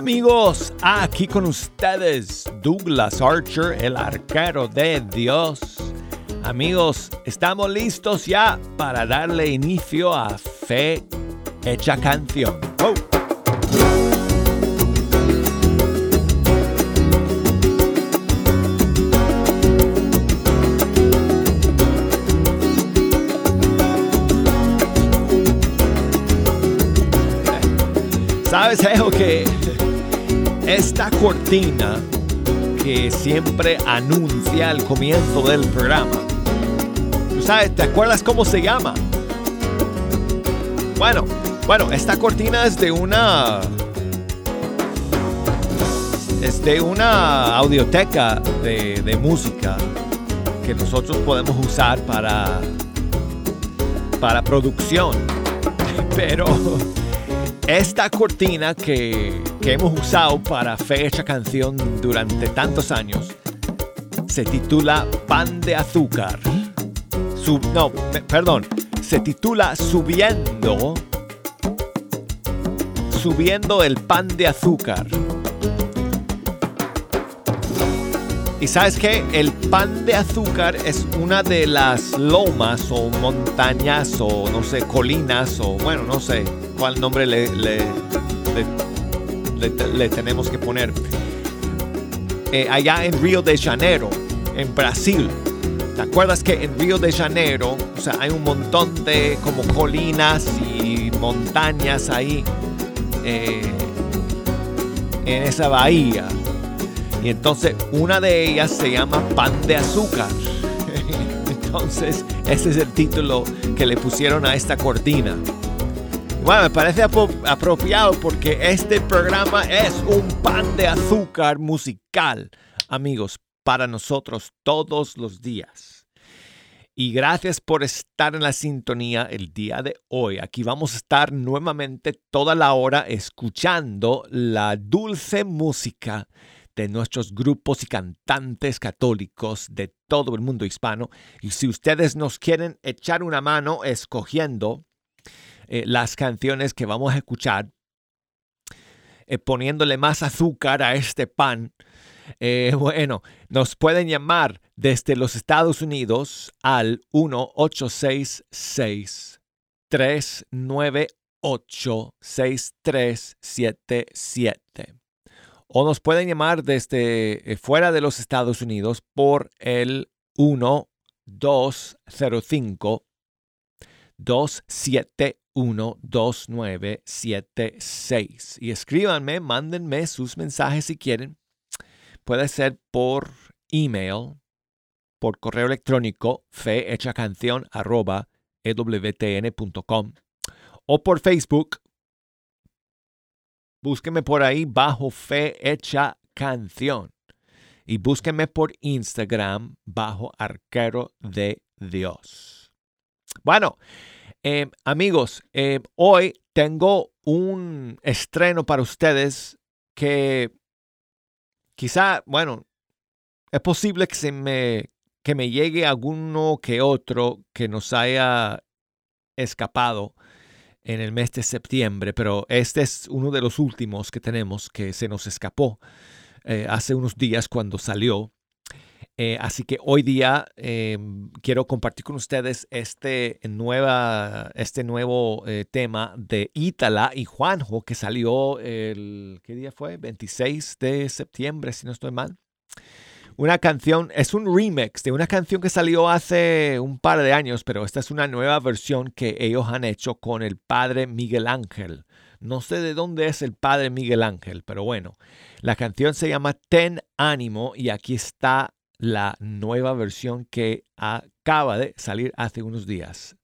¿Qué tal amigos? Aquí con ustedes Douglas Archer, el arquero de Dios. Amigos, estamos listos ya para darle inicio a Fe Hecha Canción. ¿Sabes algo que esta cortina que siempre anuncia el comienzo del programa? ¿Tú sabes? ¿Te acuerdas cómo se llama? Bueno, bueno, esta cortina es de una es de una audioteca de, de música que nosotros podemos usar para para producción. Pero esta cortina que, hemos usado para fecha canción durante tantos años se titula Pan de Azúcar. no, perdón, se titula Subiendo. Subiendo el pan de azúcar. Y sabes que el pan de azúcar es una de las lomas o montañas o no sé, colinas o bueno, no sé, cuál nombre le, tenemos que poner. Eh, allá en Río de Janeiro, en Brasil. ¿Te acuerdas que en Río de Janeiro, o sea, hay un montón de como colinas y montañas ahí eh, en esa bahía? Y entonces una de ellas se llama Pan de Azúcar. entonces ese es el título que le pusieron a esta cortina. Bueno, me parece apropiado porque este programa es un pan de azúcar musical, amigos, para nosotros todos los días. Y gracias por estar en la sintonía el día de hoy. Aquí vamos a estar nuevamente toda la hora escuchando la dulce música de nuestros grupos y cantantes católicos de todo el mundo hispano. Y si ustedes nos quieren echar una mano escogiendo eh, las canciones que vamos a escuchar, eh, poniéndole más azúcar a este pan. Eh, bueno, nos pueden llamar desde los Estados Unidos al 1866 398 6377 o nos pueden llamar desde fuera de los Estados Unidos por el 1205 27 12976. Y escríbanme, mándenme sus mensajes si quieren. Puede ser por email, por correo electrónico, fehechacanción arroba ewtn.com o por Facebook. Búsquenme por ahí bajo Fe Hecha Canción. Y búsquenme por Instagram bajo Arquero de Dios. Bueno, eh, amigos, eh, hoy tengo un estreno para ustedes que quizá, bueno, es posible que se me que me llegue alguno que otro que nos haya escapado en el mes de septiembre, pero este es uno de los últimos que tenemos que se nos escapó eh, hace unos días cuando salió. Eh, así que hoy día em, quiero compartir con ustedes este, nueva, este nuevo eh, tema de Ítala y Juanjo que salió el, ¿qué día fue? 26 de septiembre, si no estoy mal. Una canción, es un remix de una canción que salió hace un par de años, pero esta es una nueva versión que ellos han hecho con el padre Miguel Ángel. No sé de dónde es el padre Miguel Ángel, pero bueno, la canción se llama Ten Ánimo y aquí está la nueva versión que acaba de salir hace unos días.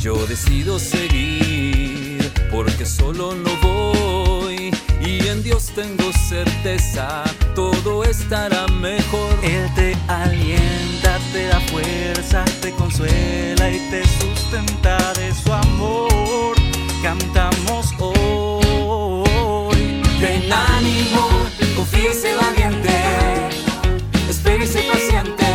Yo decido seguir porque solo no voy y en Dios tengo certeza, todo estará mejor. Él te alienta, te da fuerza, te consuela y te sustenta de su amor. Cantamos hoy. Ten ánimo, sé valiente, sé paciente,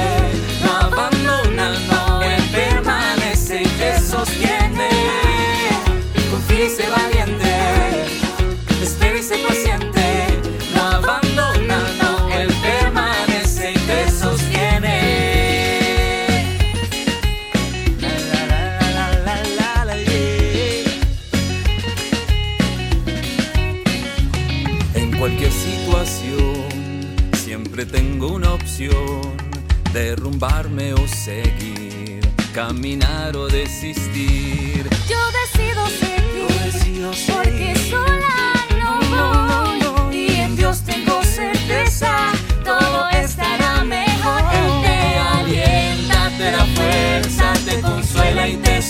derrumbarme o seguir, caminar o desistir. Yo decido seguir, Yo decido porque sola no No. Y en Dios tengo certeza, todo estará mejor. Él te alienta, te da fuerza, te consuela y te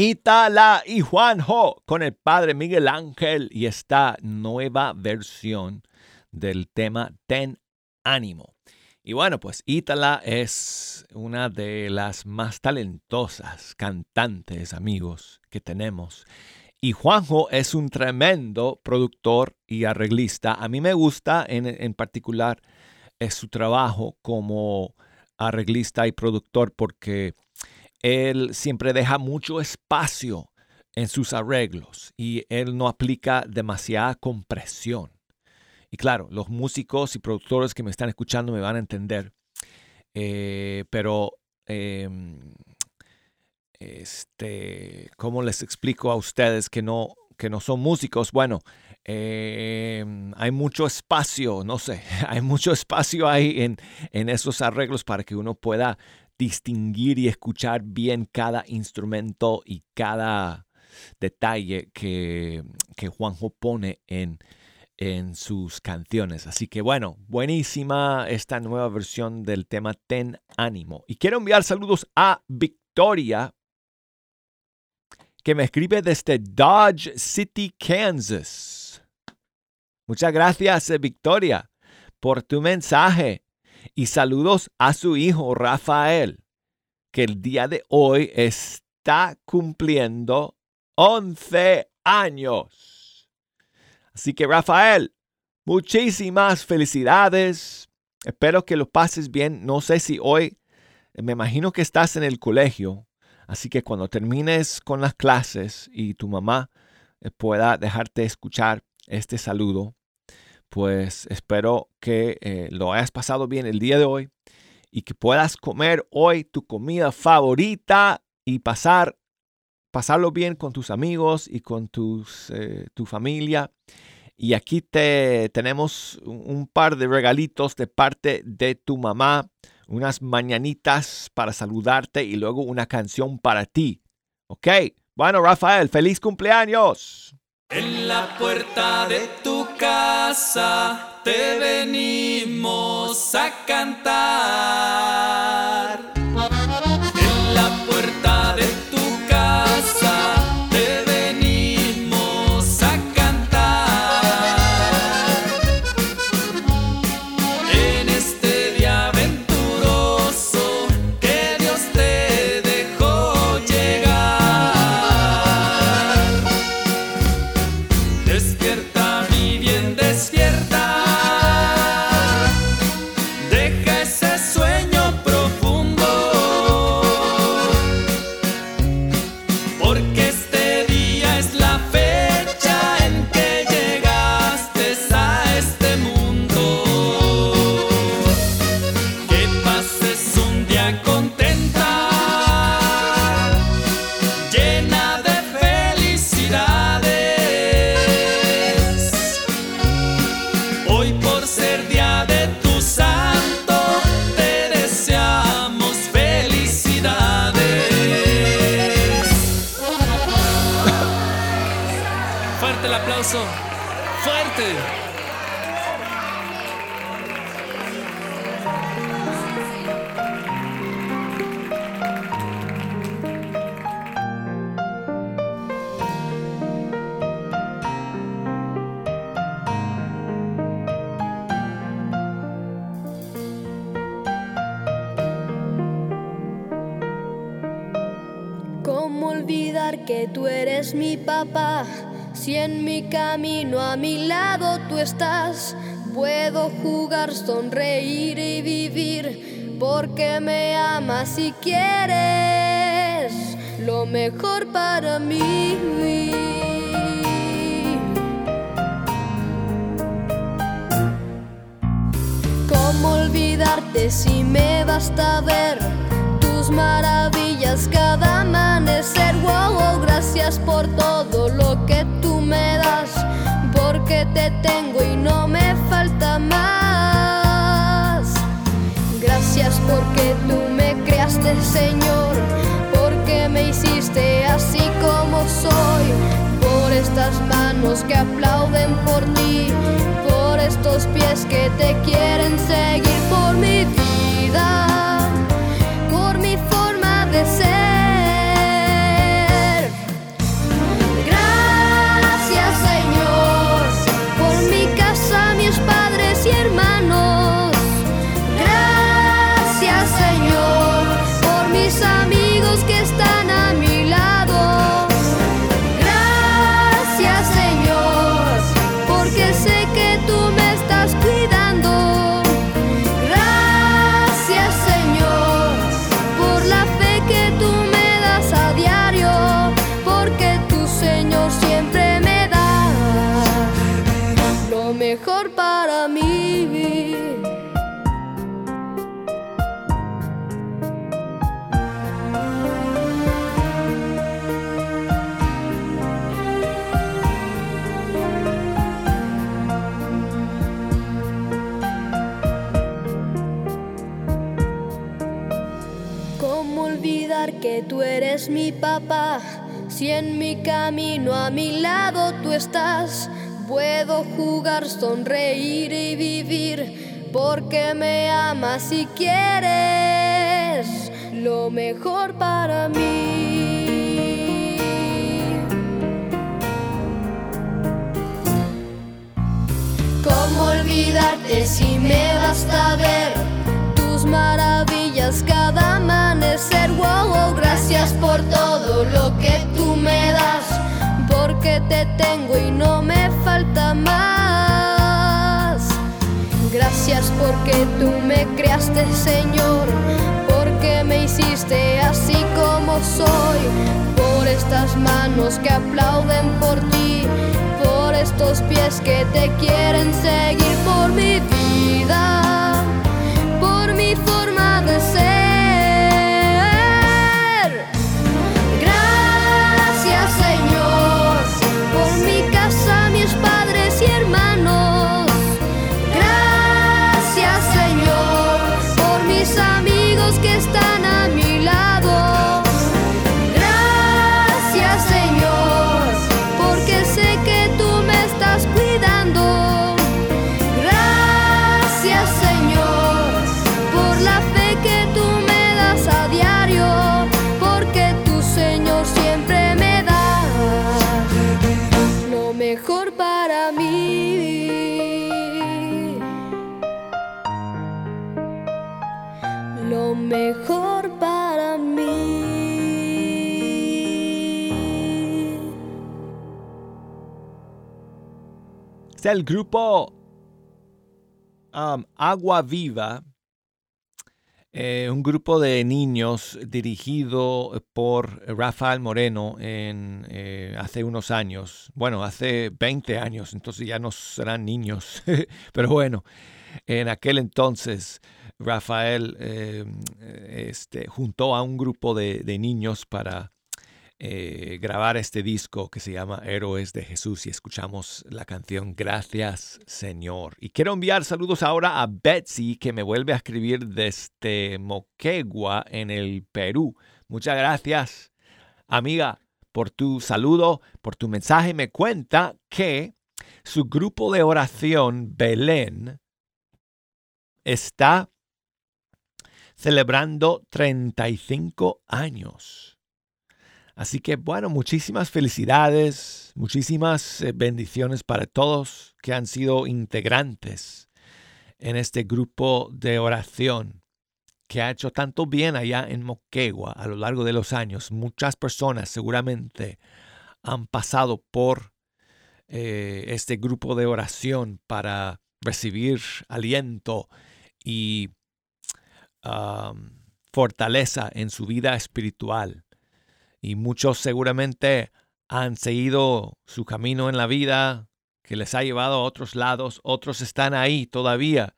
Itala y Juanjo con el padre Miguel Ángel y esta nueva versión del tema Ten Ánimo. Y bueno, pues Itala es una de las más talentosas cantantes, amigos, que tenemos. Y Juanjo es un tremendo productor y arreglista. A mí me gusta en, en particular es su trabajo como arreglista y productor porque él siempre deja mucho espacio en sus arreglos y él no aplica demasiada compresión. Y claro, los músicos y productores que me están escuchando me van a entender, eh, pero em, este, ¿cómo les explico a ustedes que no, que no son músicos? Bueno, em, hay mucho espacio, no sé, hay mucho espacio ahí en, en esos arreglos para que uno pueda distinguir y escuchar bien cada instrumento y cada detalle que, que Juanjo pone en, en sus canciones. Así que bueno, buenísima esta nueva versión del tema Ten Ánimo. Y quiero enviar saludos a Victoria, que me escribe desde Dodge City, Kansas. Muchas gracias, eh, Victoria, por tu mensaje. Y saludos a su hijo Rafael, que el día de hoy está cumpliendo 11 años. Así que Rafael, muchísimas felicidades. Espero que lo pases bien. No sé si hoy, me imagino que estás en el colegio, así que cuando termines con las clases y tu mamá eh, pueda dejarte escuchar este saludo, pues espero que eh, lo hayas pasado bien el día de hoy y que puedas comer hoy tu comida favorita y pasar pasarlo bien con tus amigos y con tus, eh, tu familia. Y aquí te tenemos un par de regalitos de parte de tu mamá, unas mañanitas para saludarte y luego una canción para ti. ¿Ok? Bueno, Rafael, feliz cumpleaños. En la puerta de tu casa te venimos a cantar. Si en mi camino a mi lado tú estás, puedo jugar, sonreír y vivir, porque me amas y quieres lo mejor para mí. ¿Cómo olvidarte si me basta ver maravillas cada amanecer? Wow, gracias por todo lo que tú me das, porque te tengo y no me falta más. Gracias porque tú me creaste, Señor, porque me hiciste así como soy, por estas manos que aplauden por ti, por estos pies que te quieren seguir, por mi vida, mi papá? Si en mi camino a mi lado tú estás, puedo jugar, sonreír y vivir, porque me amas y quieres lo mejor para mí. ¿Cómo olvidarte si me basta ver maravillas cada amanecer? Wow, gracias por todo lo que tú me das, porque te tengo y no me falta más. porque tú me creaste, Señor, porque me hiciste así como soy, por estas manos que aplauden por ti, por estos pies que te quieren seguir, por Es el grupo um, Agua Viva, eh, un grupo de niños dirigido por Rafael Moreno en, eh, hace unos años. Bueno, hace 20 años, entonces ya no serán niños, pero bueno, en aquel entonces Rafael eh, este, juntó a un grupo de niños para eh, grabar este disco que se llama Héroes de Jesús y escuchamos la canción Gracias Señor. Y quiero enviar saludos ahora a Betsy que me vuelve a escribir desde Moquegua en el Perú. Muchas gracias, amiga, por tu saludo, por tu mensaje. Me cuenta que su grupo de oración Belén está celebrando 35 años. Así que bueno, muchísimas felicidades, muchísimas eh, bendiciones para todos que han sido integrantes en este grupo de oración que ha hecho tanto bien allá en Moquegua a lo largo de los años. Muchas personas seguramente han pasado por eh, este grupo de oración para recibir aliento y fortaleza en su vida espiritual y muchos seguramente han seguido su camino en la vida que les ha llevado a otros lados, otros están ahí todavía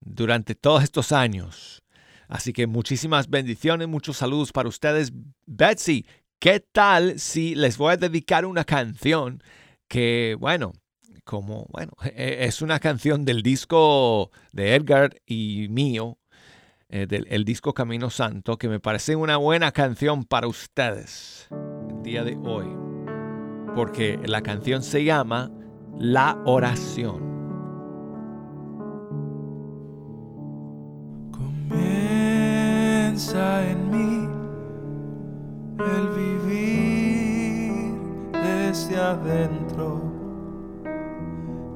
durante todos estos años. Así que muchísimas bendiciones, muchos saludos para ustedes. Betsy, ¿qué tal si les voy a dedicar una canción que, bueno, como, bueno, es una canción del disco de Edgar y mío, eh, del el disco Camino Santo, que me parece una buena canción para ustedes el día de hoy. Porque la canción se llama La oración. Comienza en mí el vivir desde adentro.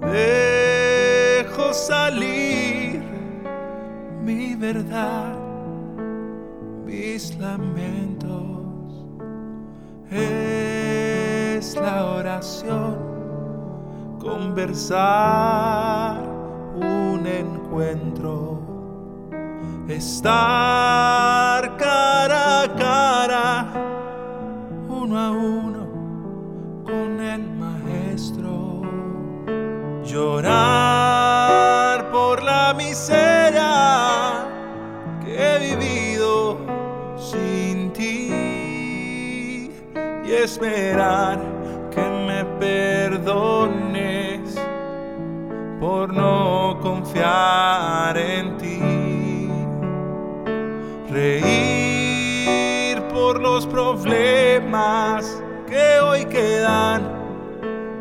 Dejo salir mi verdad, mis lamentos. Es la oración, conversar, un encuentro. Estar cara a cara, uno a uno, con el maestro. Llorar por la miseria esperar que me perdones por no confiar en ti. Reír por los problemas que hoy quedan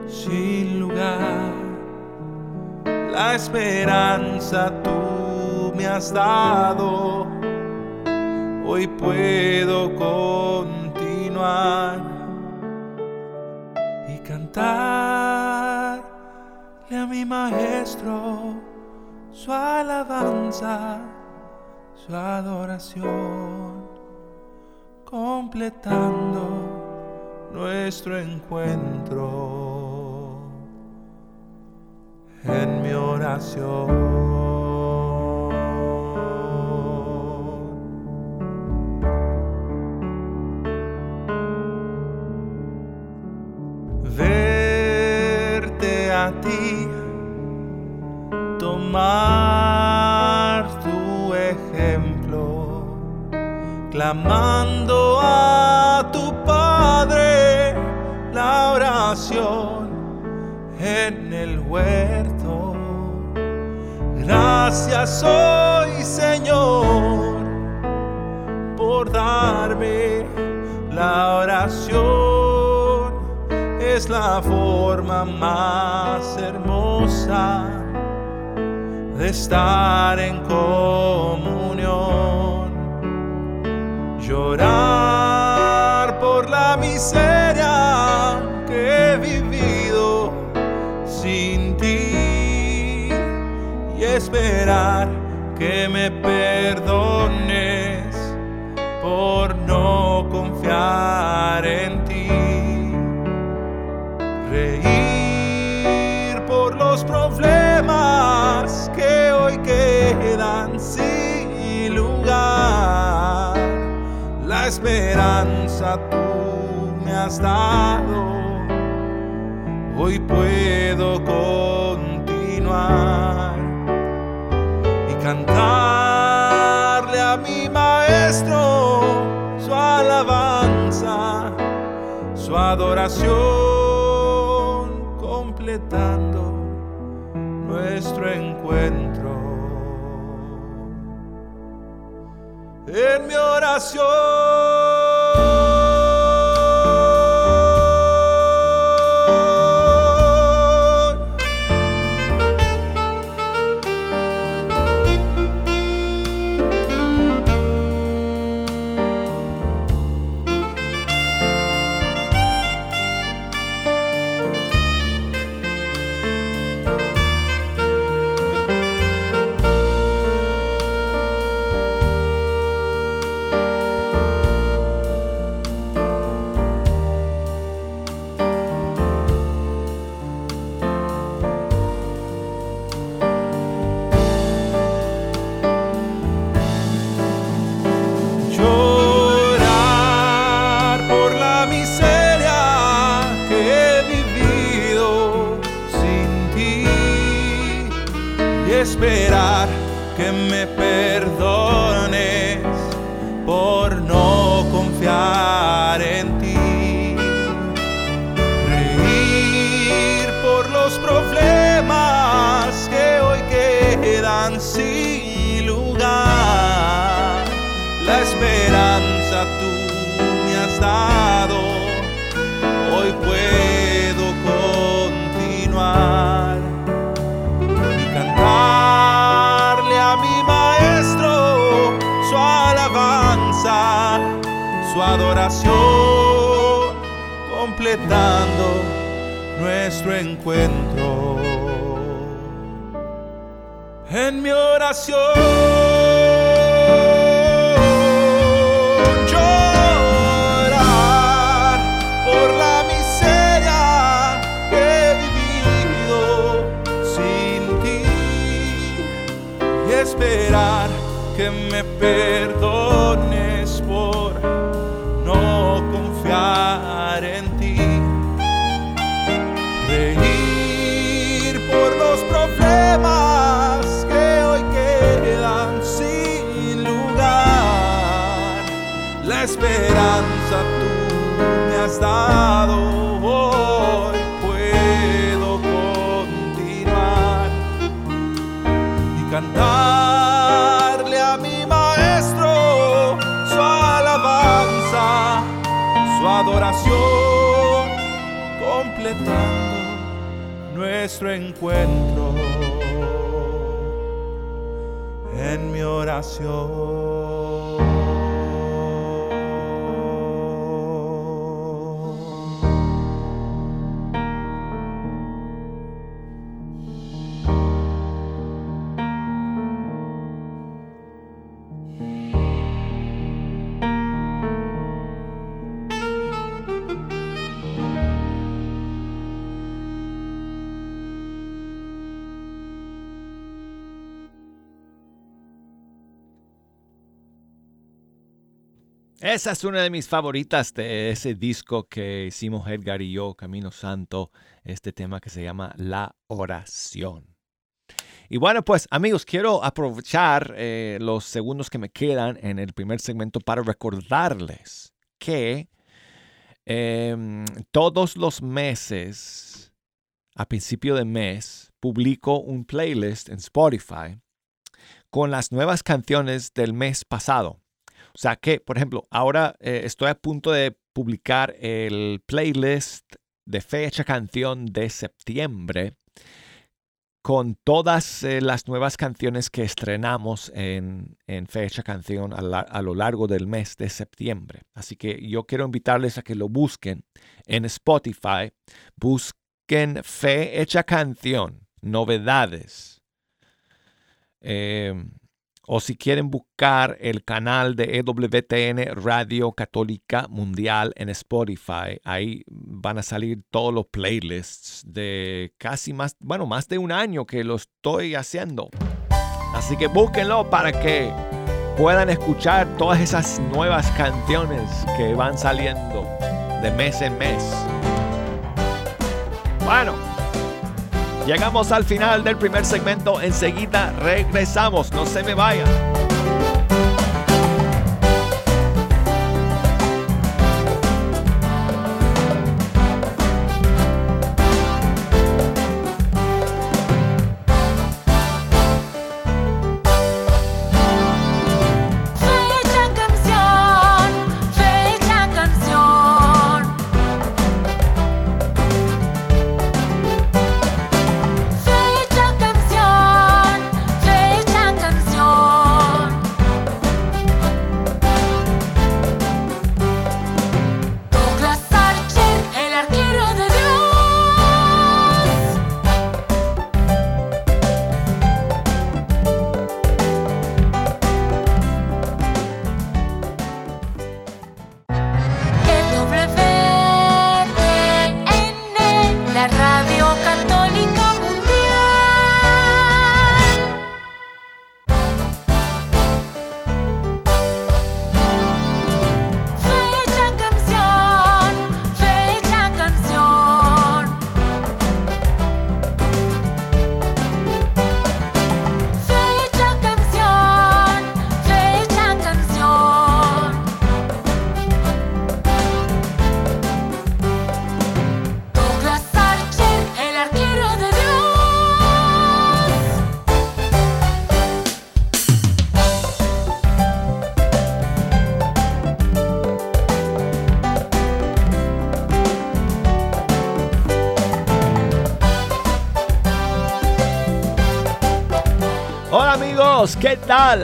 sin lugar. La esperanza tú me has dado. Hoy puedo continuar cantarle a mi maestro su alabanza, su adoración, completando nuestro encuentro en mi oración. Clamando a tu Padre la oración en el huerto. Gracias hoy, Señor, por darme la oración. Es la forma más hermosa de estar en comunión. Llorar por la miseria que he vivido sin ti y esperar que me perdones por no confiar en ti. Reír por los problemas que hoy quedan sin La esperanza tú me has dado. Hoy puedo continuar y cantarle a mi maestro su alabanza, su adoración, completando nuestro encuentro. En mi oración. Has. Hoy puedo continuar y cantarle a mi maestro su alabanza, su adoración, completando nuestro encuentro en mi oración. Esa es una de mis favoritas de ese disco que hicimos Edgar y yo, Camino Santo, este tema que se llama La oración. Y bueno, pues amigos, quiero aprovechar eh, los segundos que me quedan en el primer segmento para recordarles que em, todos los meses, a principio de mes, publico un playlist en Spotify con las nuevas canciones del mes pasado. O sea que, por ejemplo, ahora eh, estoy a punto de publicar el playlist de fecha canción de septiembre con todas eh, las nuevas canciones que estrenamos en, fecha canción a, lo largo del mes de septiembre. Así que yo quiero invitarles a que lo busquen en Spotify. Busquen fecha canción, novedades. Em, o si quieren buscar el canal de EWTN Radio Católica Mundial en Spotify, ahí van a salir todos los playlists de casi más, bueno, más de un año que lo estoy haciendo. Así que búsquenlo para que puedan escuchar todas esas nuevas canciones que van saliendo de mes en mes. Bueno. Llegamos al final del primer segmento. Enseguida regresamos. No se me vayan.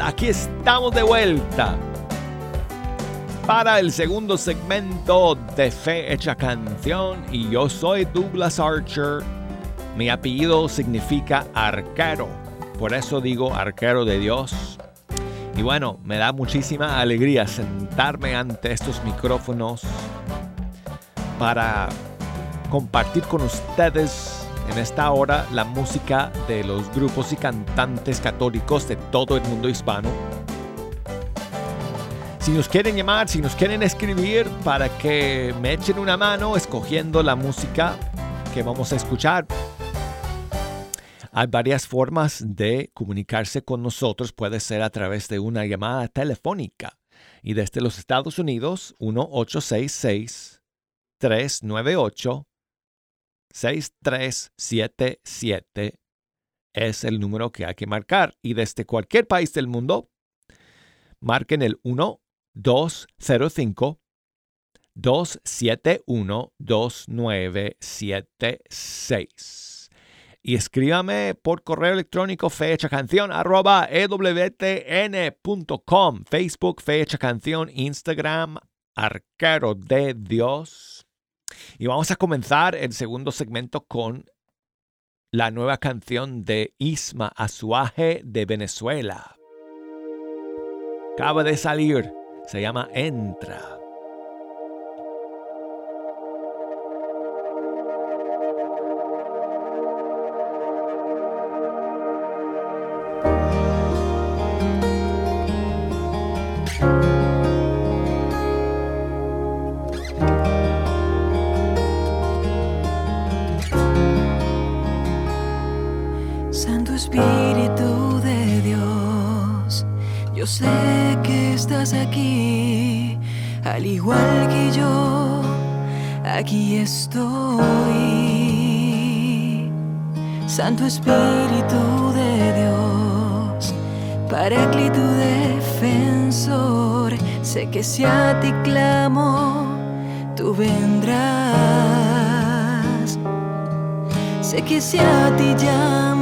Aquí estamos de vuelta para el segundo segmento de Fe Hecha Canción y yo soy Douglas Archer. Mi apellido significa arquero, por eso digo arquero de Dios. Y bueno, me da muchísima alegría sentarme ante estos micrófonos para compartir con ustedes en esta hora la música de los grupos y cantantes católicos de todo el mundo hispano. Si nos quieren llamar, si nos quieren escribir para que me echen una mano escogiendo la música que vamos a escuchar. Hay varias formas de comunicarse con nosotros. Puede ser a través de una llamada telefónica. Y desde los Estados Unidos, 1866 398 6377 es el número que hay que marcar. Y desde cualquier país del mundo, marquen el 1205 271 2976. Y escríbame por correo electrónico fecha canción arroba ewtn.com, Facebook fecha canción, Instagram arquero de Dios y vamos a comenzar el segundo segmento con la nueva canción de Isma Azuaje de Venezuela. Acaba de salir, se llama Entra. Al igual que yo, aquí estoy. Santo Espíritu de Dios, Paráclito defensor, sé que si a ti clamo, tú vendrás. Sé que si a ti llamo,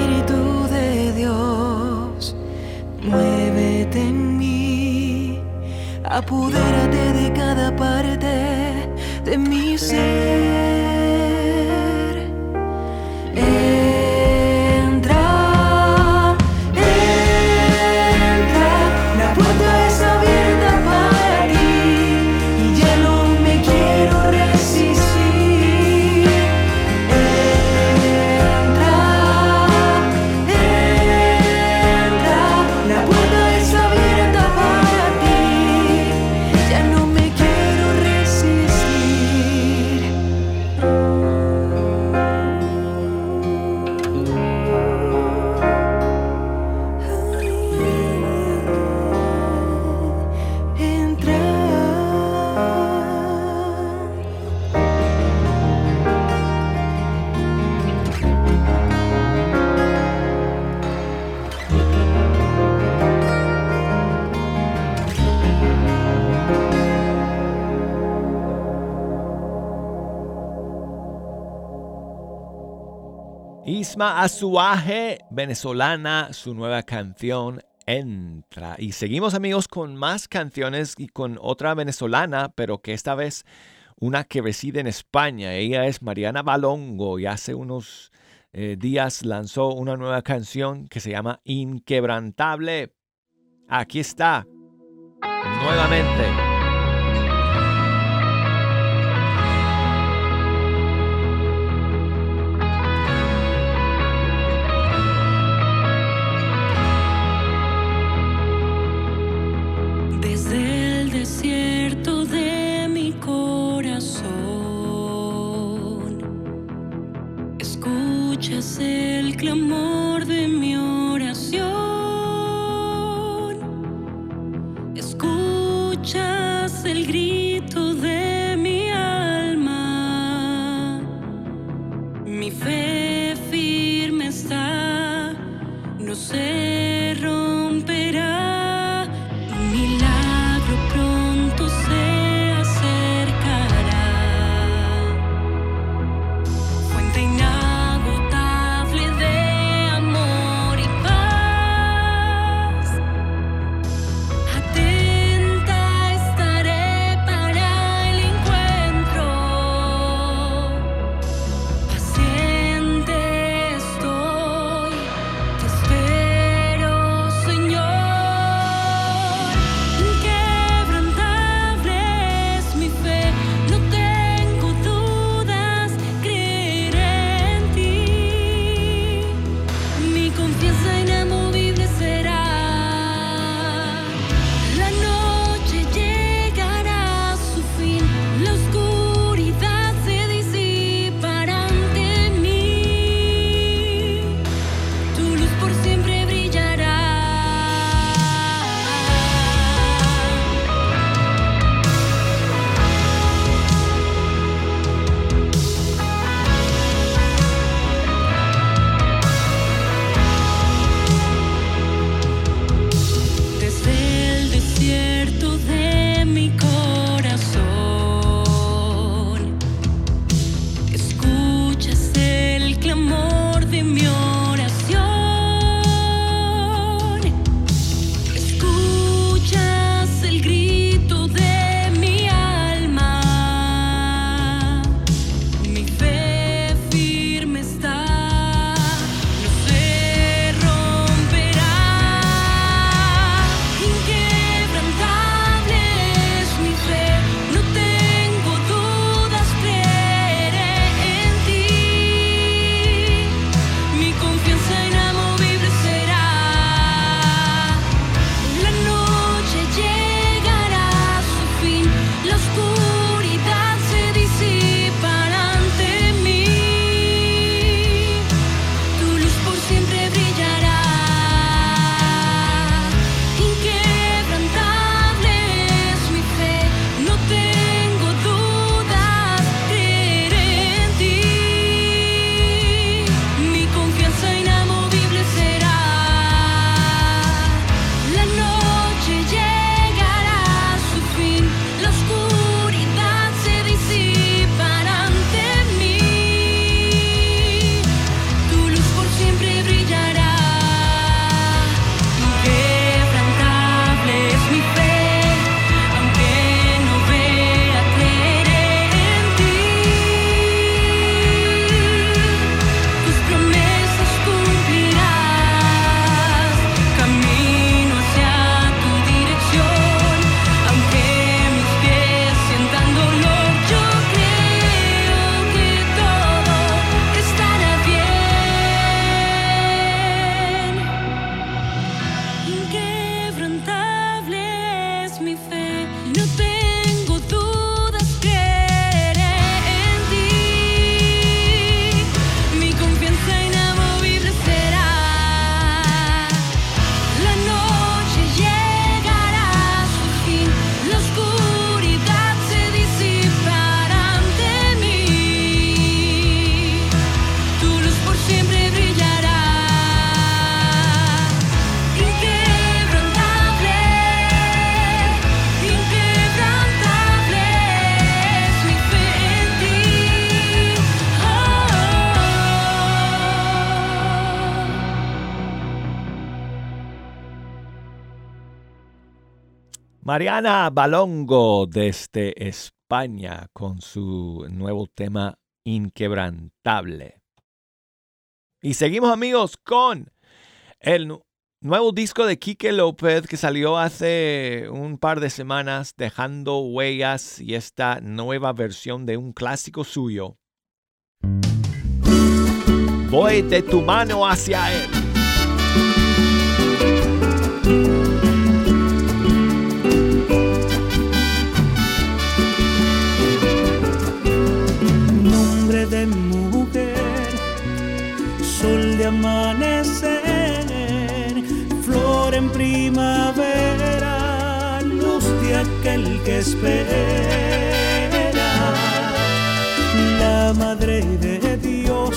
Espíritu de Dios, muévete en mí. Apodérate de cada parte de mi ser. Azuaje, venezolana, su nueva canción Entra. Y seguimos amigos con más canciones y con otra venezolana, pero que esta vez una que reside en España. Ella es Mariana Balongo y hace unos eh, días lanzó una nueva canción que se llama Inquebrantable. Aquí está, nuevamente. Mariana Balongo desde España con su nuevo tema Inquebrantable. Y seguimos amigos con el nu- nuevo disco de Quique López que salió hace un par de semanas dejando huellas y esta nueva versión de un clásico suyo. Voy de tu mano hacia él. Amanecer, flor en primavera, luz de aquel que espera, la madre de Dios,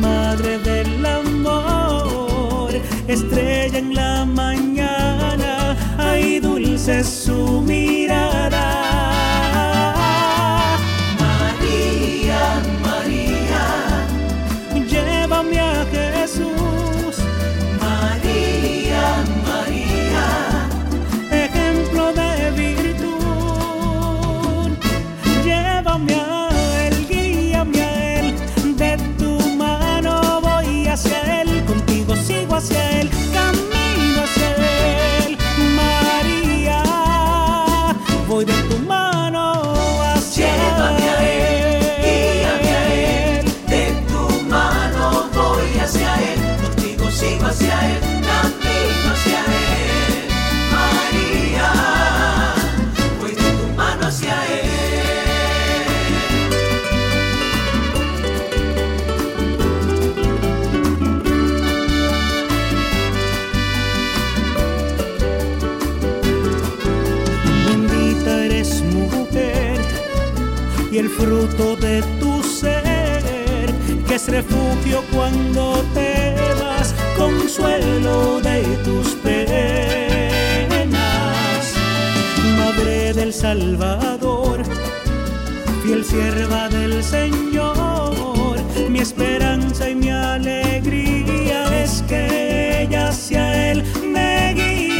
madre del amor, estrella en la mañana, ay dulce su mirada. Fruto de tu ser, que es refugio cuando te vas, consuelo de tus penas. Madre del Salvador, fiel sierva del Señor, mi esperanza y mi alegría es que ella hacia Él me guía.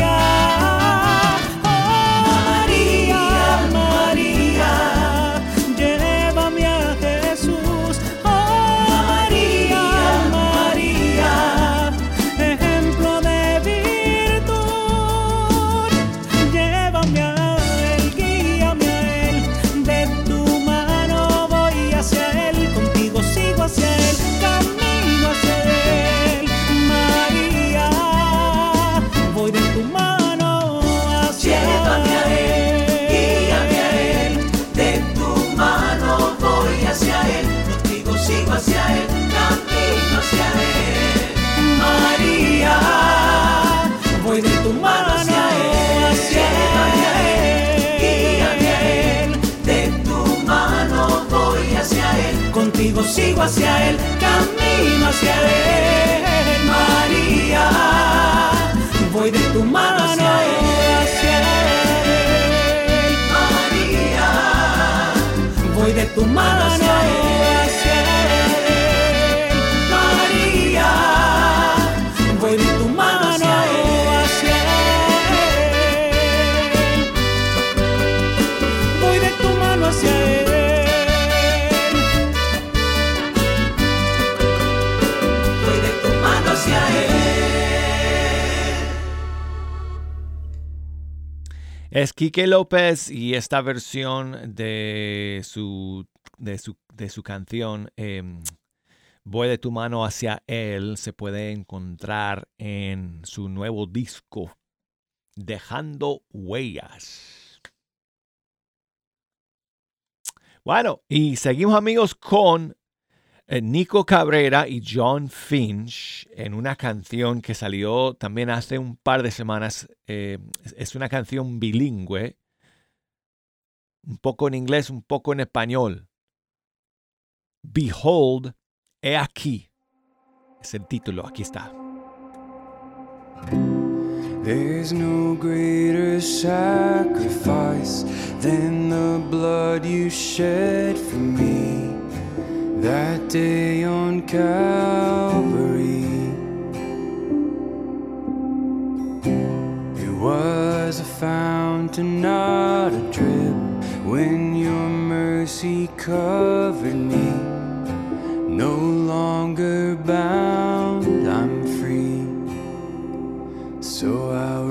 Hacia Él. María, Voy de tu mano hacia Él. María, Voy de tu mano hacia Él. Es Quique López y esta versión de su, de su, de su canción em, Voy de tu mano hacia él se puede encontrar en su nuevo disco Dejando Huellas. Bueno, y seguimos amigos con eh, Nico Cabrera y John Finch en una canción que salió también hace un par de semanas. eh, es- es una canción bilingüe, un poco en inglés, un poco en español. Behold, he aquí. Es el título, aquí está. There's no greater sacrifice than the blood you shed for me That day on Calvary, it was a fountain, not a drip. When your mercy covered me, no longer bound, I'm free. So I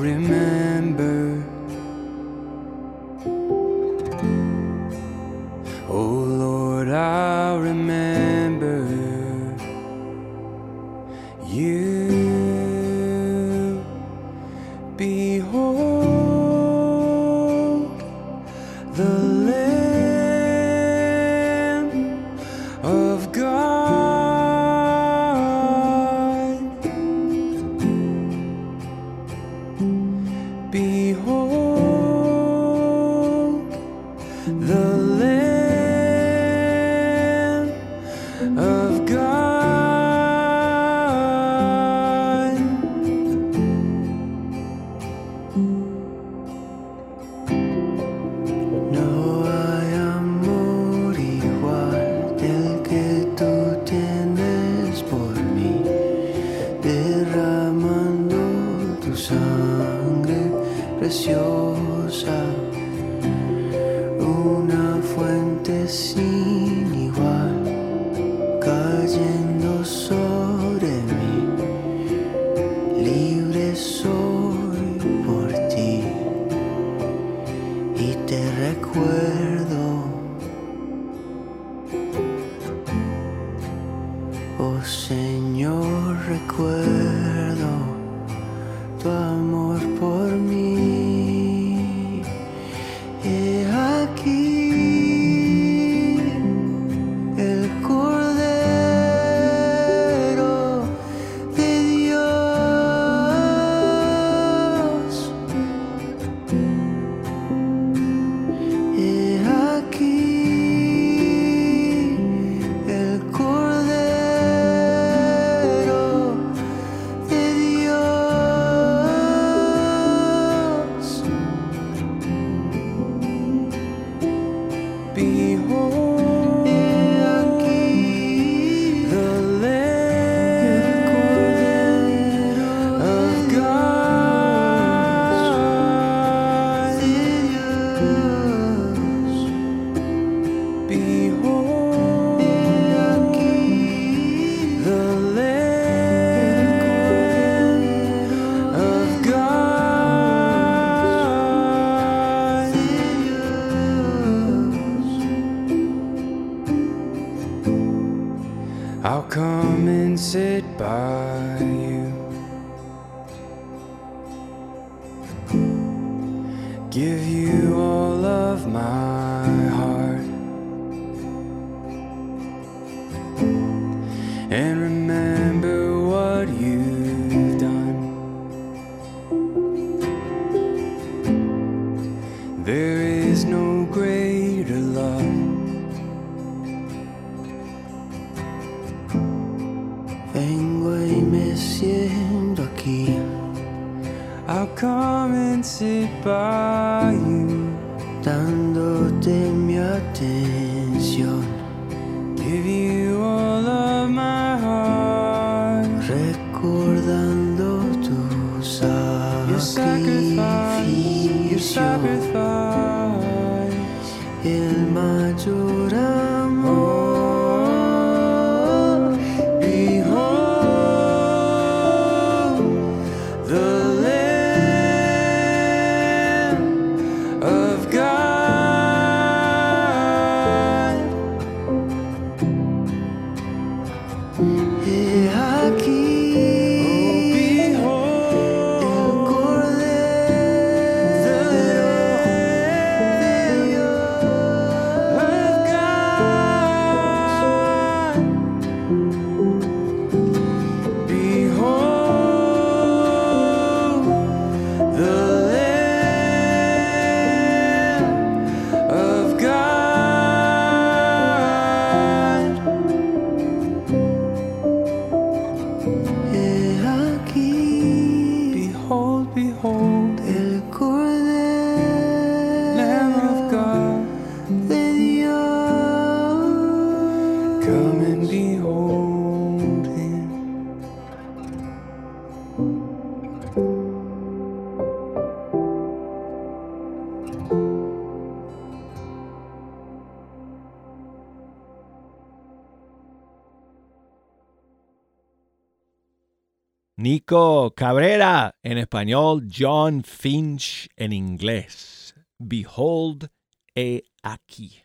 Cabrera en español, John Finch en inglés. Behold, he aquí.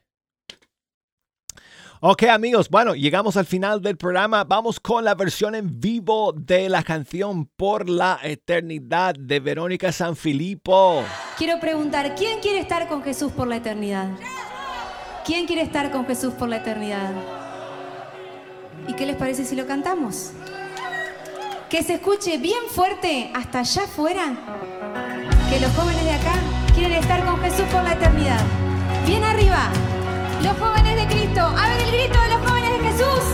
Ok amigos, bueno, llegamos al final del programa. Vamos con la versión en vivo de la canción Por la Eternidad de Verónica Sanfilippo. Quiero preguntar, ¿quién quiere estar con Jesús por la eternidad? ¿Quién quiere estar con Jesús por la eternidad? ¿Y qué les parece si lo cantamos? Que se escuche bien fuerte hasta allá afuera. Que los jóvenes de acá quieren estar con Jesús por la eternidad. Bien arriba. Los jóvenes de Cristo. A ver el grito de los jóvenes de Jesús.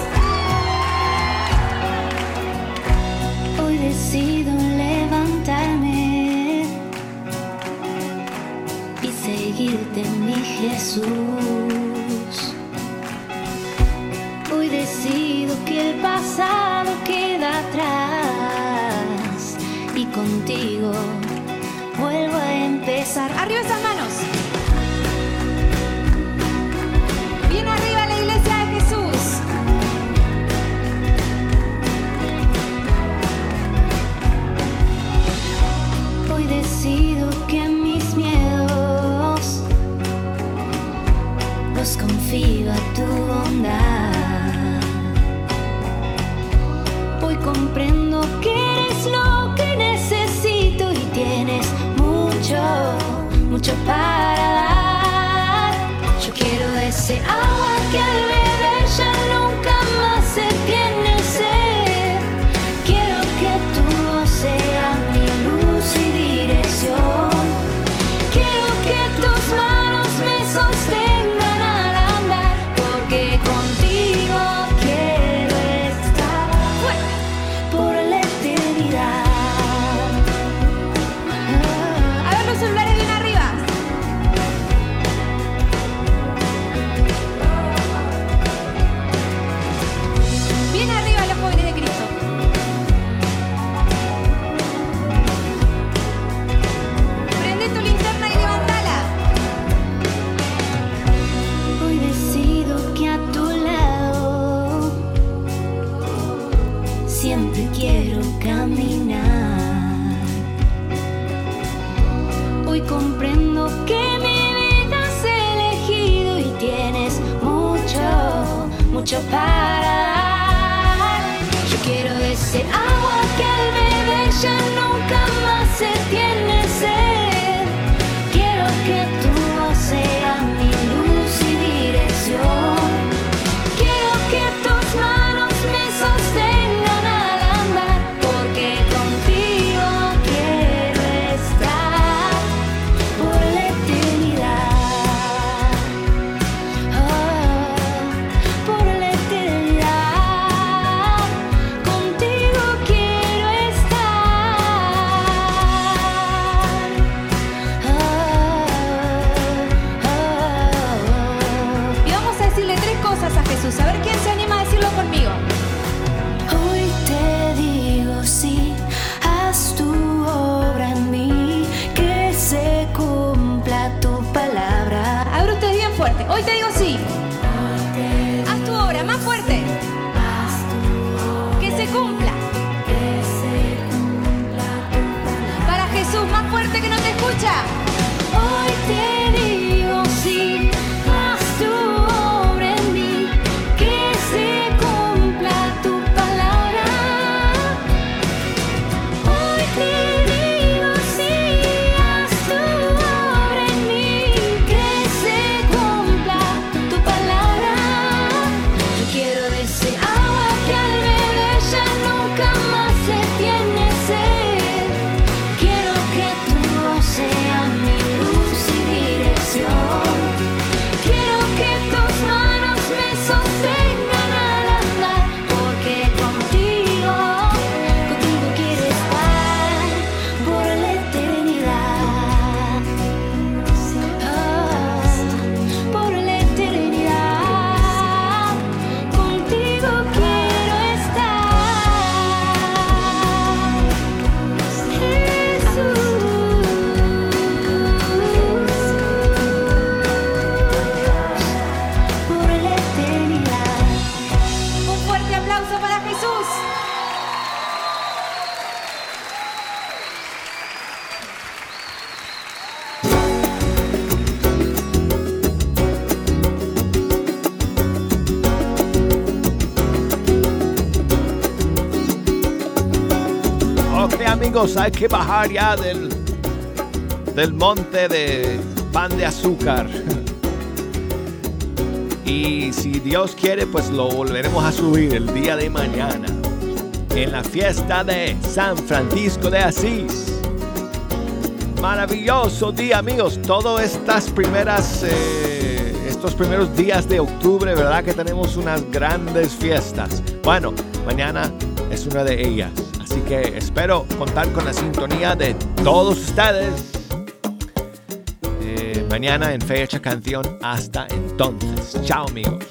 Hoy decido levantarme y seguirte, mi Jesús. Hoy decido que el pasado contigo vuelvo a empezar. Arriba esas manos. Mucho para dar. Yo quiero ese agua mucho para dar. Yo quiero ese agua que al beber ya hay que bajar ya del, del monte de pan de azúcar. Y si Dios quiere, pues lo volveremos a subir el día de mañana en la fiesta de San Francisco de Asís. Maravilloso día, amigos. Todas estas primeras, eh, estos primeros días de octubre, ¿verdad? Que tenemos unas grandes fiestas. Bueno, mañana es una de ellas. Espero contar con la sintonía de todos ustedes. Eh, mañana en Fecha Canción. Hasta entonces. Chao, amigos.